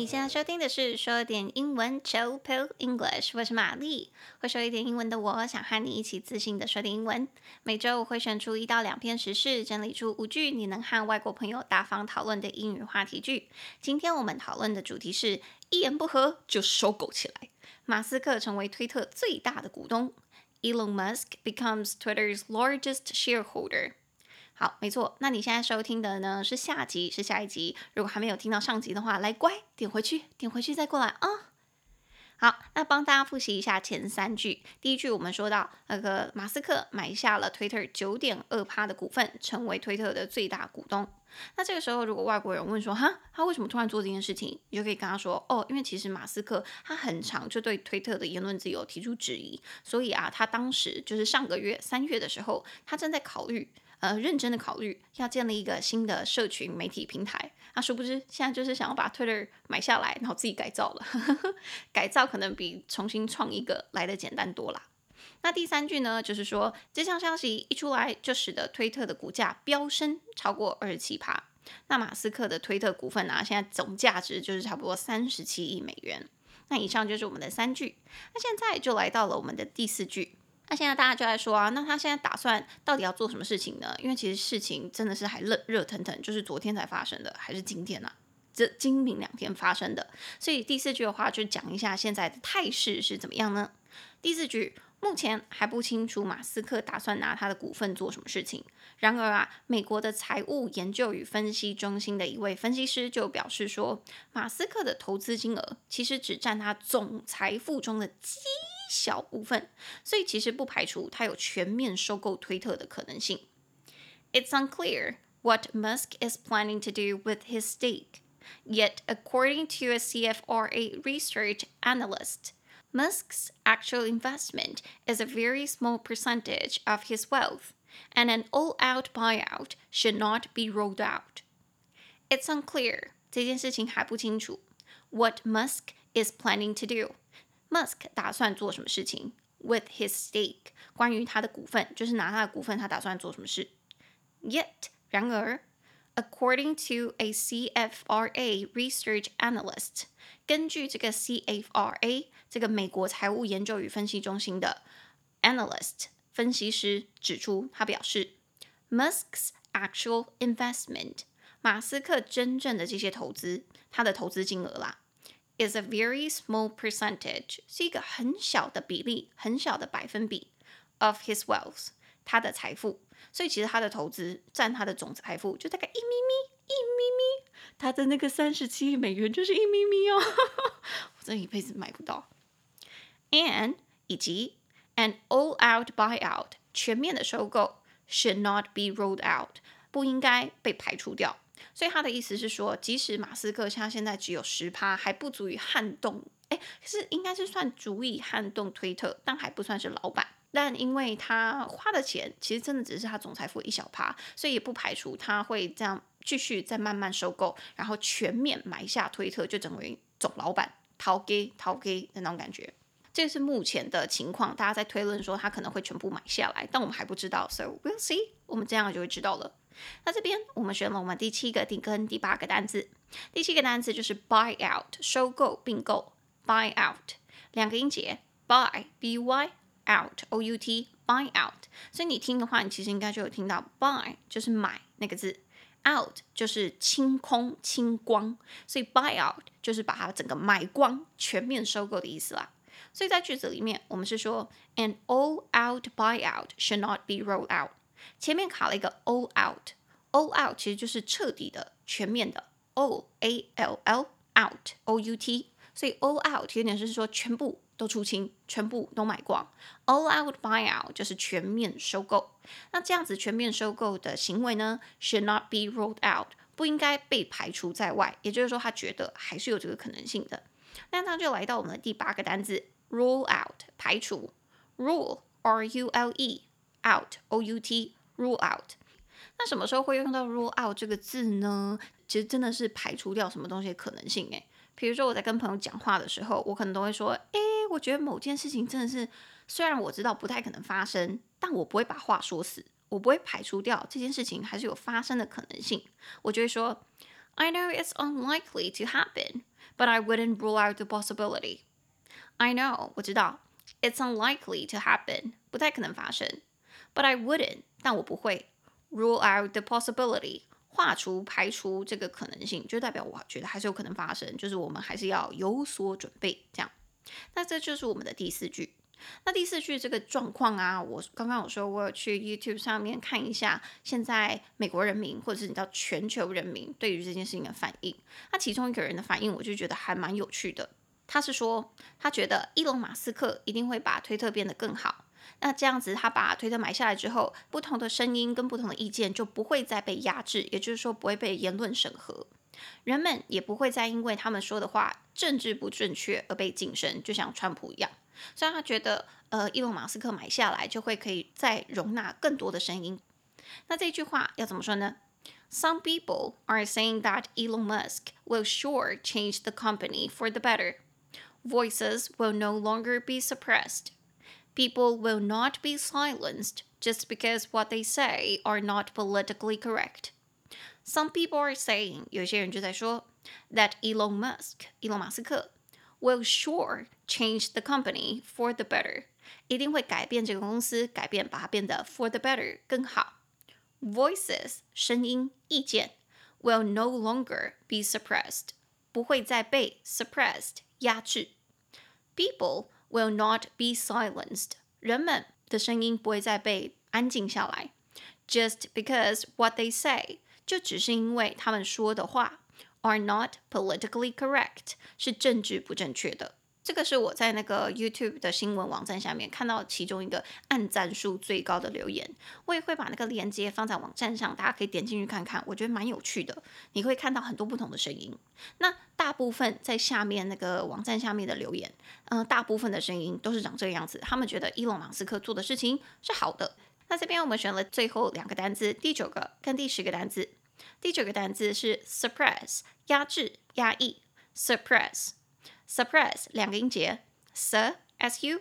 你现在收听的是说点英文，Chill Pill English。我是玛丽，会说一点英文的我，想和你一起自信的说点英文。每周我会选出一到两篇时事，整理出五句你能和外国朋友大方讨论的英语话题句。今天我们讨论的主题是一言不合就收购起来。马斯克成为推特最大的股东，Elon Musk becomes Twitter's largest shareholder。好，没错。那你现在收听的呢是下集，是下一集。如果还没有听到上集的话，来乖，点回去，点回去再过来啊。好，那帮大家复习一下前三句。第一句我们说到，那个马斯克买下了推特九点二趴的股份，成为推特的最大股东。那这个时候，如果外国人问说，哈，他为什么突然做这件事情？你就可以跟他说，哦，因为其实马斯克他很常就对推特的言论自由提出质疑，所以啊，他当时就是上个月三月的时候，他正在考虑。呃，认真的考虑要建立一个新的社群媒体平台，那殊不知现在就是想要把 Twitter 买下来，然后自己改造了。改造可能比重新创一个来得简单多啦。那第三句呢，就是说这项消息一出来，就使得推特的股价飙升超过二十七趴。那马斯克的推特股份啊，现在总价值就是差不多三十七亿美元。那以上就是我们的三句，那现在就来到了我们的第四句。那现在大家就在说啊，那他现在打算到底要做什么事情呢？因为其实事情真的是还热热腾腾，就是昨天才发生的，还是今天呢、啊？这今明两天发生的。所以第四句的话就讲一下现在的态势是怎么样呢？第四句目前还不清楚马斯克打算拿他的股份做什么事情。然而啊，美国的财务研究与分析中心的一位分析师就表示说，马斯克的投资金额其实只占他总财富中的基。小部分，所以其实不排除他有全面收购推特的可能性。It's unclear what Musk is planning to do with his stake. Yet, according to a CFRA research analyst, Musk's actual investment is a very small percentage of his wealth, and an all-out buyout should not be ruled out. It's unclear，这件事情还不清楚。What Musk is planning to do。 Musk 打算做什么事情？With his stake，关于他的股份，就是拿他的股份，他打算做什么事？Yet，然而，according to a CFRA research analyst，根据这个 CFRA 这个美国财务研究与分析中心的 analyst 分析师指出，他表示，Musk's actual investment，马斯克真正的这些投资，他的投资金额啦。Is a very small percentage，是一个很小的比例，很小的百分比 of his wealth，他的财富。所以其实他的投资占他的总财富就大概一咪咪，一咪咪。他的那个三十七亿美元就是一咪咪哦，我真一辈子买不到。And 以及 an all-out buyout，全面的收购 should not be ruled out，不应该被排除掉。所以他的意思是说，即使马斯克他现在只有十趴，还不足以撼动，哎，是应该是算足以撼动推特，但还不算是老板。但因为他花的钱其实真的只是他总财富一小趴，所以也不排除他会这样继续再慢慢收购，然后全面买下推特，就成为总老板，掏给掏给的那种感觉。这是目前的情况，大家在推论说他可能会全部买下来，但我们还不知道，so we'll see，我们这样就会知道了。那这边我们选了我们第七个、第跟第八个单词。第七个单词就是 buy out，收购、并购。buy out 两个音节，buy b y out o u t buy out。所以你听的话，你其实应该就有听到 buy 就是买那个字，out 就是清空、清光，所以 buy out 就是把它整个买光、全面收购的意思啦。所以在句子里面，我们是说 an all-out buyout should not be rolled out。前面卡了一个 all out，all out 其实就是彻底的、全面的，all a l l out o u t，所以 all out 有点是说全部都出清，全部都买光。all out buyout 就是全面收购。那这样子全面收购的行为呢，should not be ruled out，不应该被排除在外。也就是说，他觉得还是有这个可能性的。那他就来到我们的第八个单字，rule out 排除，rule r u l e out o u t。Rule out，那什么时候会用到 rule out 这个字呢？其实真的是排除掉什么东西的可能性诶。比如说我在跟朋友讲话的时候，我可能都会说，诶，我觉得某件事情真的是，虽然我知道不太可能发生，但我不会把话说死，我不会排除掉这件事情还是有发生的可能性。我就会说，I know it's unlikely to happen, but I wouldn't rule out the possibility. I know，我知道，it's unlikely to happen，不太可能发生。But I wouldn't，但我不会 rule out the possibility，划除排除这个可能性，就代表我觉得还是有可能发生，就是我们还是要有所准备，这样。那这就是我们的第四句。那第四句这个状况啊，我刚刚我说，我有去 YouTube 上面看一下，现在美国人民或者是你知道全球人民对于这件事情的反应。那其中一个人的反应，我就觉得还蛮有趣的。他是说，他觉得伊隆马斯克一定会把推特变得更好。那这样子，他把推特买下来之后，不同的声音跟不同的意见就不会再被压制，也就是说不会被言论审核。人们也不会再因为他们说的话政治不正确而被晋升，就像川普一样。所以他觉得，呃，伊隆马斯克买下来就会可以再容纳更多的声音。那这句话要怎么说呢？Some people are saying that Elon Musk will sure change the company for the better. Voices will no longer be suppressed. People will not be silenced just because what they say are not politically correct. Some people are saying，有些人就在说，that Elon Musk，伊隆马斯克，will sure change the company for the better，一定会改变这个公司，改变把它变得 for the better 更好。Voices，声音、意见，will no longer be suppressed，不会再被 suppressed 压制。People will not be silenced，人们的声音不会再被安静下来。Just because what they say。就只是因为他们说的话 are not politically correct，是政治不正确的。 这个是我在那个 YouTube 的新闻网站下面看到其中一个按赞数最高的留言。我也会把那个链接放在网站上，大家可以点进去看看，我觉得蛮有趣的。你会看到很多不同的声音。那大部分在下面那个网站下面的留言，嗯、大部分的声音都是长这个样子。他们觉得伊隆马斯克做的事情是好的。那这边我们选了最后两个单字，第九个跟第十个单字。第九个单字是 suppress，压制、压抑，suppress。Suppress 两个音节，s s u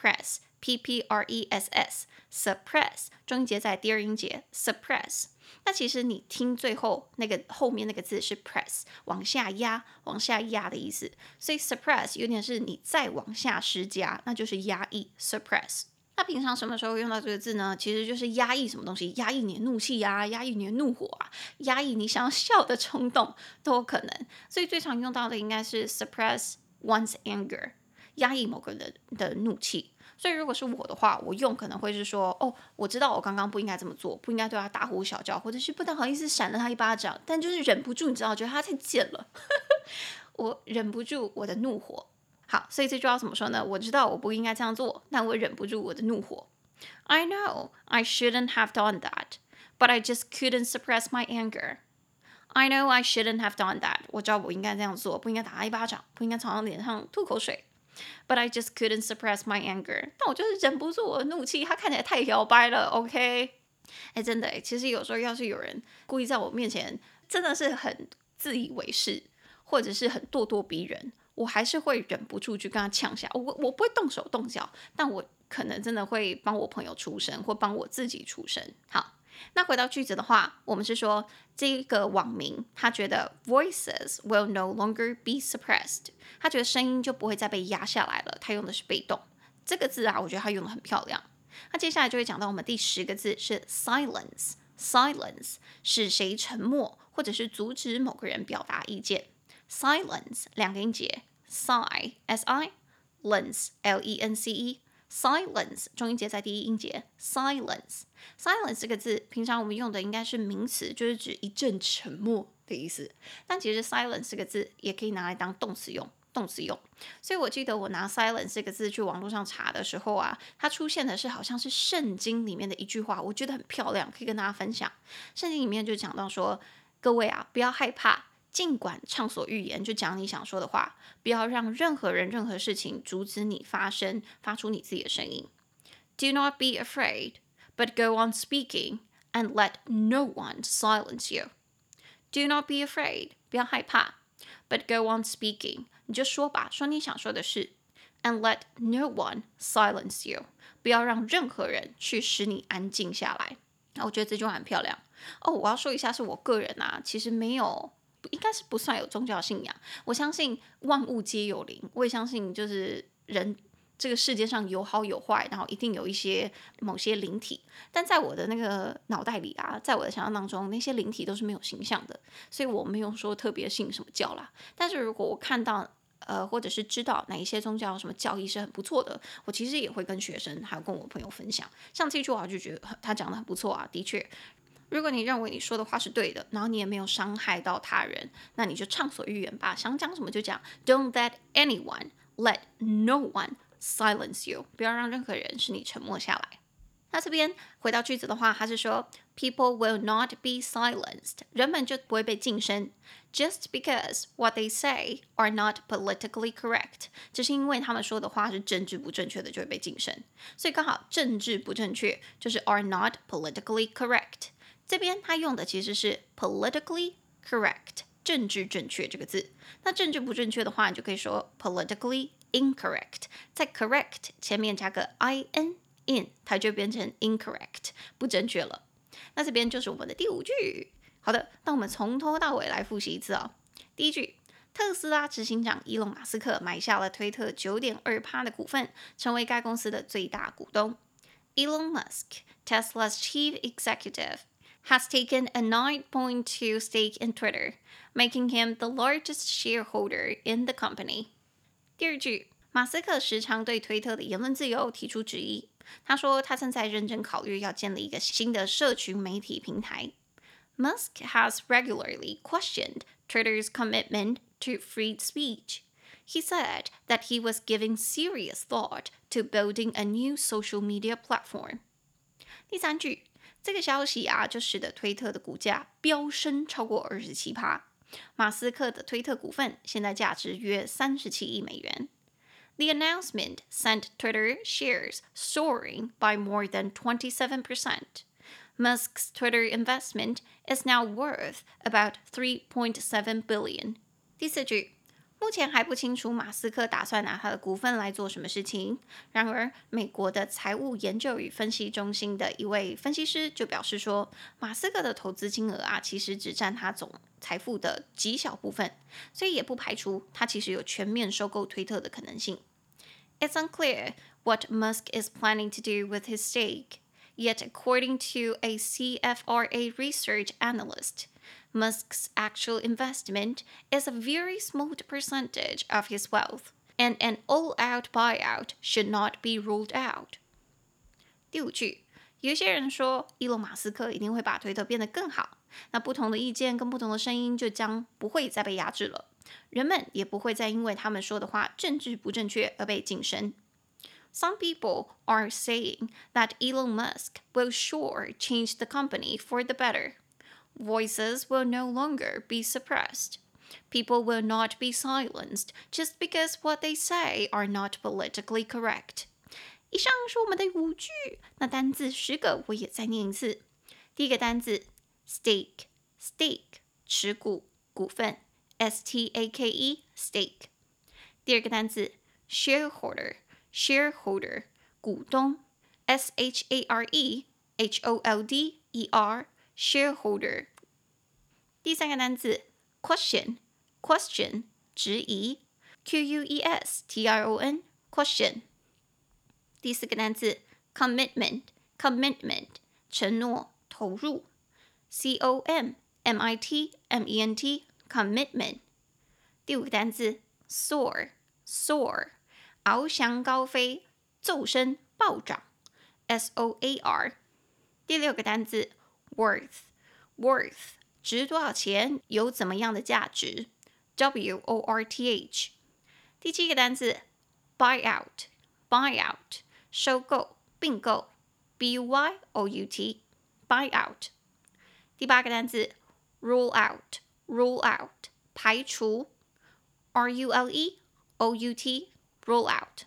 press p p r e s s suppress 中音节在第二音节 suppress。那其实你听最后那个后面那个字是 press，往下压、往下压的意思。所以 suppress 有点是你再往下施加，那就是压抑 suppress。那平常什么时候用到这个字呢？其实就是压抑什么东西，压抑你的怒气啊，压抑你的怒火啊，压抑你想要笑的冲动都有可能。所以最常用到的应该是 suppress one's anger，压抑某个人的怒气。所以如果是我的话，我用可能会是说，哦，我知道我刚刚不应该这么做，不应该对他大呼小叫，或者是不太好意思闪了他一巴掌，但就是忍不住，你知道，觉得他太贱了，我忍不住我的怒火。好，所以这句话怎么说呢？我知道我不应该这样做，但我忍不住我的怒火。I know I shouldn't have done that, but I just couldn't suppress my anger. I know I shouldn't have done that. 我知道我应该这样做，不应该打他一巴掌，不应该朝他脸上吐口水。But I just couldn't suppress my anger. 但我就是忍不住我怒气，他看起来太摇摆了。OK，哎，真的，其实有时候要是有人故意在我面前，真的是很自以为是，或者是很咄咄逼人。我还是会忍不住去跟他呛下，我我不会动手动脚，但我可能真的会帮我朋友出声，或帮我自己出声。好，那回到句子的话，我们是说这个网民他觉得 voices will no longer be suppressed，他觉得声音就不会再被压下来了。他用的是被动这个字啊，我觉得他用的很漂亮。那接下来就会讲到我们第十个字是 silence，silence 使谁沉默，或者是阻止某个人表达意见。silence 两个音节。Sigh, s-i-lence, l-e-n-c-e, silence 中音节在第一音节。silence, silence 这个字，平常我们用的应该是名词，就是指一阵沉默的意思。但其实 silence 这个字也可以拿来当动词用，动词用。所以我记得我拿 silence 这个字去网络上查的时候啊，它出现的是好像是圣经里面的一句话，我觉得很漂亮，可以跟大家分享。圣经里面就讲到说，各位啊，不要害怕。尽管畅所欲言，就讲你想说的话，不要让任何人、任何事情阻止你发声，发出你自己的声音。Do not be afraid, but go on speaking, and let no one silence you. Do not be afraid，不要害怕，but go on speaking，你就说吧，说你想说的事，and let no one silence you，不要让任何人去使你安静下来。那我觉得这句话很漂亮哦。我要说一下，是我个人啊，其实没有。应该是不算有宗教信仰。我相信万物皆有灵，我也相信就是人这个世界上有好有坏，然后一定有一些某些灵体。但在我的那个脑袋里啊，在我的想象当中，那些灵体都是没有形象的，所以我没有说特别信什么教啦。但是如果我看到呃，或者是知道哪一些宗教什么教义是很不错的，我其实也会跟学生还有跟我朋友分享。像这句话就觉得他讲的很不错啊，的确。如果你认为你说的话是对的，然后你也没有伤害到他人，那你就畅所欲言吧，想讲什么就讲。Don't let anyone, let no one silence you。不要让任何人使你沉默下来。那这边回到句子的话，它是说，People will not be silenced，人们就不会被噤声，just because what they say are not politically correct，只是因为他们说的话是政治不正确的，就会被噤声。所以刚好政治不正确就是 are not politically correct。这边他用的其实是 politically correct，政治正确这个字。那政治不正确的话，你就可以说 politically incorrect，在 correct 前面加个 in in，它就变成 incorrect，不正确了。那这边就是我们的第五句。好的，那我们从头到尾来复习一次哦。第一句，特斯拉执行长伊隆马斯克买下了推特九点二趴的股份，成为该公司的最大股东。Elon Musk, Tesla's chief executive. has taken a 9.2 stake in Twitter, making him the largest shareholder in the company. 第二句，马斯克时常对推特的言论自由提出质疑。他说，他正在认真考虑要建立一个新的社群媒体平台。Musk has regularly questioned Twitter's commitment to free speech. He said that he was giving serious thought to building a new social media platform. 第三句。 这个消息啊，就使得推特的股价飙升超过二十七趴。马斯克的推特股份现在价值约三十七亿美元。The announcement sent Twitter shares soaring by more than twenty-seven percent. Musk's Twitter investment is now worth about three point seven billion. 第四句。 目前还不清楚马斯克打算拿他的股份来做什么事情。然而，美国的财务研究与分析中心的一位分析师就表示说，马斯克的投资金额啊，其实只占他总财富的极小部分，所以也不排除他其实有全面收购推特的可能性。It's unclear what Musk is planning to do with his stake, yet according to a CFRA research analyst. Musk's actual investment is a very small percentage of his wealth, and an all-out buyout should not be ruled out. 第五句，有些人说，伊隆马斯克一定会把推特变得更好。那不同的意见跟不同的声音就将不会再被压制了，人们也不会再因为他们说的话政治不正确而被噤声。Some people are saying that Elon Musk will sure change the company for the better. Voices will no longer be suppressed. People will not be silenced just because what they say are not politically correct. 以上是我们的五句，那单字十个我也再念一次。第一个单字 stake，stake 持股股份，s t a k e stake。第二个单字 shareholder，shareholder 股东，s h a r e h o l d e r。 shareholder。第三个单词 question，question 质疑，q u e s t i o n question。第四个单词 commitment，commitment 承诺投入，c o m m i t m e n t commitment。第五个单词 soar，soar 翱翔高飞，骤升暴涨，s o a r。第六个单词。worth，worth 值多少钱，有怎么样的价值，W O R T H。第七个单词，buy out，buy out 收购并购，B U Y O U T，buy out。第八个单词，rule out，rule out 排除，R U L E O U T，rule out。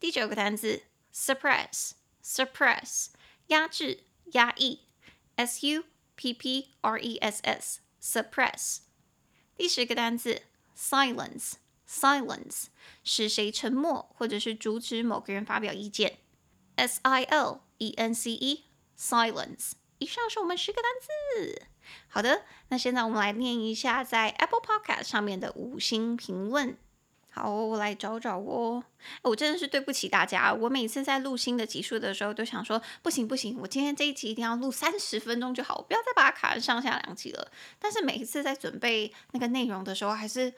第九个单词，suppress，suppress 压制。 压抑，s u p p r e s s，suppress。第十个单词，silence，silence，使谁沉默，或者是阻止某个人发表意见，s i l e n c e，silence。以上是我们十个单词。好的，那现在我们来念一下在 Apple Podcast 上面的五星评论。好，我来找找哦。我真的是对不起大家，我每次在录新的集数的时候，都想说不行不行，我今天这一集一定要录三十分钟就好，我不要再把它卡成上下两集了。但是每一次在准备那个内容的时候，还是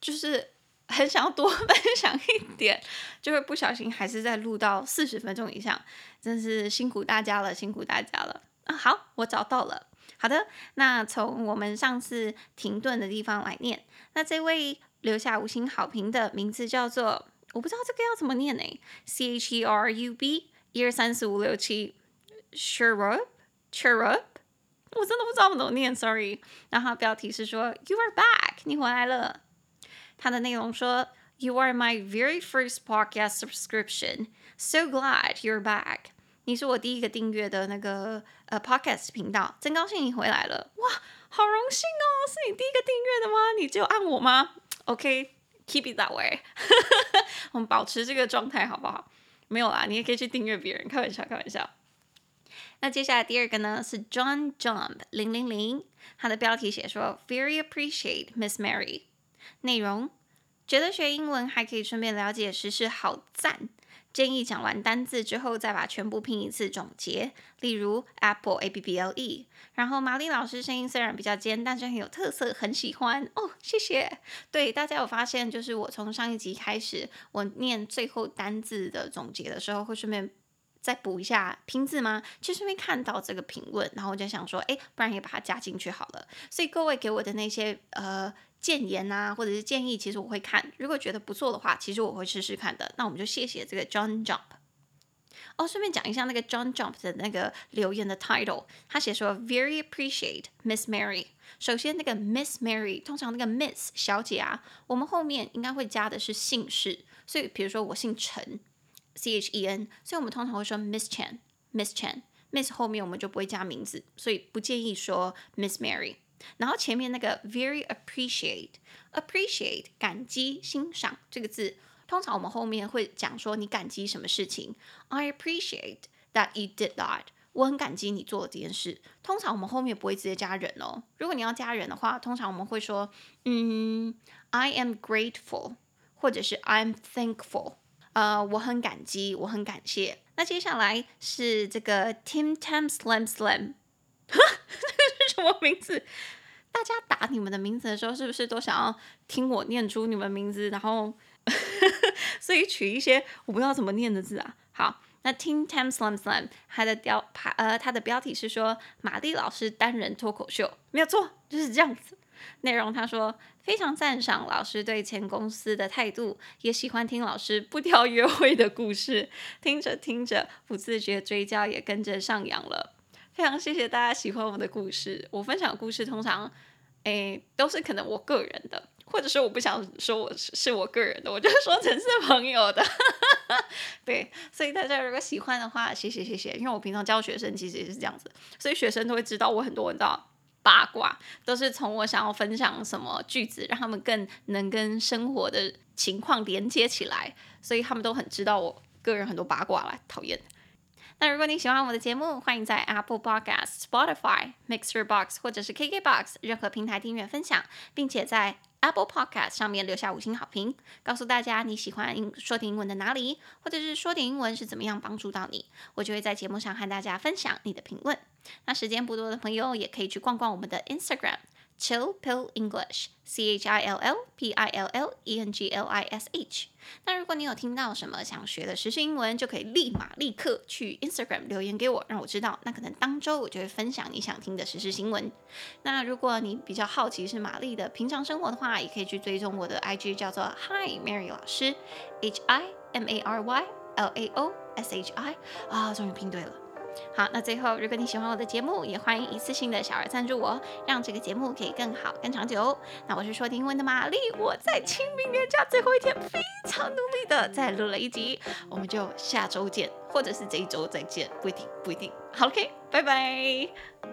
就是 很想要多 分享一点，就会不小心还是在录到四十分钟以上，真是辛苦大家了，辛苦大家了。啊，好，我找到了。好的，那从我们上次停顿的地方来念，那这位。留下五星好评的名字叫做，我不知道这个要怎么念呢？C H E R U B 一二三四五六七，Cherub，Cherub，我真的不知道怎么念，Sorry。然后标题是说 You are back，你回来了。它的内容说 You are my very first podcast subscription，so glad you're back。你是我第一个订阅的那个呃 podcast 频道，真高兴你回来了。哇，好荣幸哦，是你第一个订阅的吗？你就按我吗？OK，keep it that way。我们保持这个状态好不好？没有啦，你也可以去订阅别人，开玩笑，开玩笑。那接下来第二个呢是 John Jump 零零零，它的标题写说 Very appreciate Miss Mary。内容觉得学英文还可以顺便了解时事，好赞。建议讲完单字之后再把全部拼一次总结，例如 apple a p p l e。然后玛丽老师声音虽然比较尖，但是很有特色，很喜欢哦，谢谢。对，大家有发现，就是我从上一集开始，我念最后单字的总结的时候，会顺便再补一下拼字吗？其实没看到这个评论，然后我就想说，哎，不然也把它加进去好了。所以各位给我的那些呃。建言啊，或者是建议，其实我会看。如果觉得不错的话，其实我会试试看的。那我们就谢谢这个 John Jump。哦，顺便讲一下那个 John Jump 的那个留言的 title，他写说 Very appreciate Miss Mary。首先，那个 Miss Mary 通常那个 Miss 小姐啊，我们后面应该会加的是姓氏。所以，比如说我姓陈，C H E N，所以我们通常会说 Miss Chen，Miss Chen，Miss 后面我们就不会加名字，所以不建议说 Miss Mary。然后前面那个 very appreciate appreciate 感激欣赏这个字，通常我们后面会讲说你感激什么事情。I appreciate that you did that。我很感激你做了这件事。通常我们后面不会直接加人哦。如果你要加人的话，通常我们会说嗯，I am grateful，或者是 I'm thankful。呃，我很感激，我很感谢。那接下来是这个 Tim Tam Slam Slam。哈，这是什么名字？大家打你们的名字的时候，是不是都想要听我念出你们名字？然后，所以取一些我不知道怎么念的字啊。好，那 Tim Tam Slam Slam，它的标呃，它的标题是说玛丽老师单人脱口秀，没有错，就是这样子。内容他说非常赞赏老师对前公司的态度，也喜欢听老师不挑约会的故事，听着听着不自觉嘴角也跟着上扬了。非常谢谢大家喜欢我的故事。我分享的故事通常，诶，都是可能我个人的，或者是我不想说我是是我个人的，我就说成是朋友的。对，所以大家如果喜欢的话，谢谢谢谢。因为我平常教学生其实也是这样子，所以学生都会知道我很多知道八卦，都是从我想要分享什么句子，让他们更能跟生活的情况连接起来，所以他们都很知道我个人很多八卦来讨厌。那如果你喜欢我的节目，欢迎在 Apple Podcast、Spotify、Mixer Box 或者是 KKBox 任何平台订阅分享，并且在 Apple Podcast 上面留下五星好评，告诉大家你喜欢说点英文的哪里，或者是说点英文是怎么样帮助到你，我就会在节目上和大家分享你的评论。那时间不多的朋友也可以去逛逛我们的 Instagram。Chill Pill English, C H I L L P I L L E N G L I S H。那如果你有听到什么想学的实时英文，就可以立马立刻去 Instagram 留言给我，让我知道。那可能当周我就会分享你想听的实时新闻。那如果你比较好奇是玛丽的平常生活的话，也可以去追踪我的 IG，叫做 Hi Mary 老师，H I M A R Y L A O S H I。啊，终于拼对了。好，那最后，如果你喜欢我的节目，也欢迎一次性的小额赞助我，让这个节目可以更好、更长久。那我是说英文的玛丽，我在清明年假最后一天非常努力的再录了一集，我们就下周见，或者是这一周再见，不一定，不一定。好，OK，拜拜。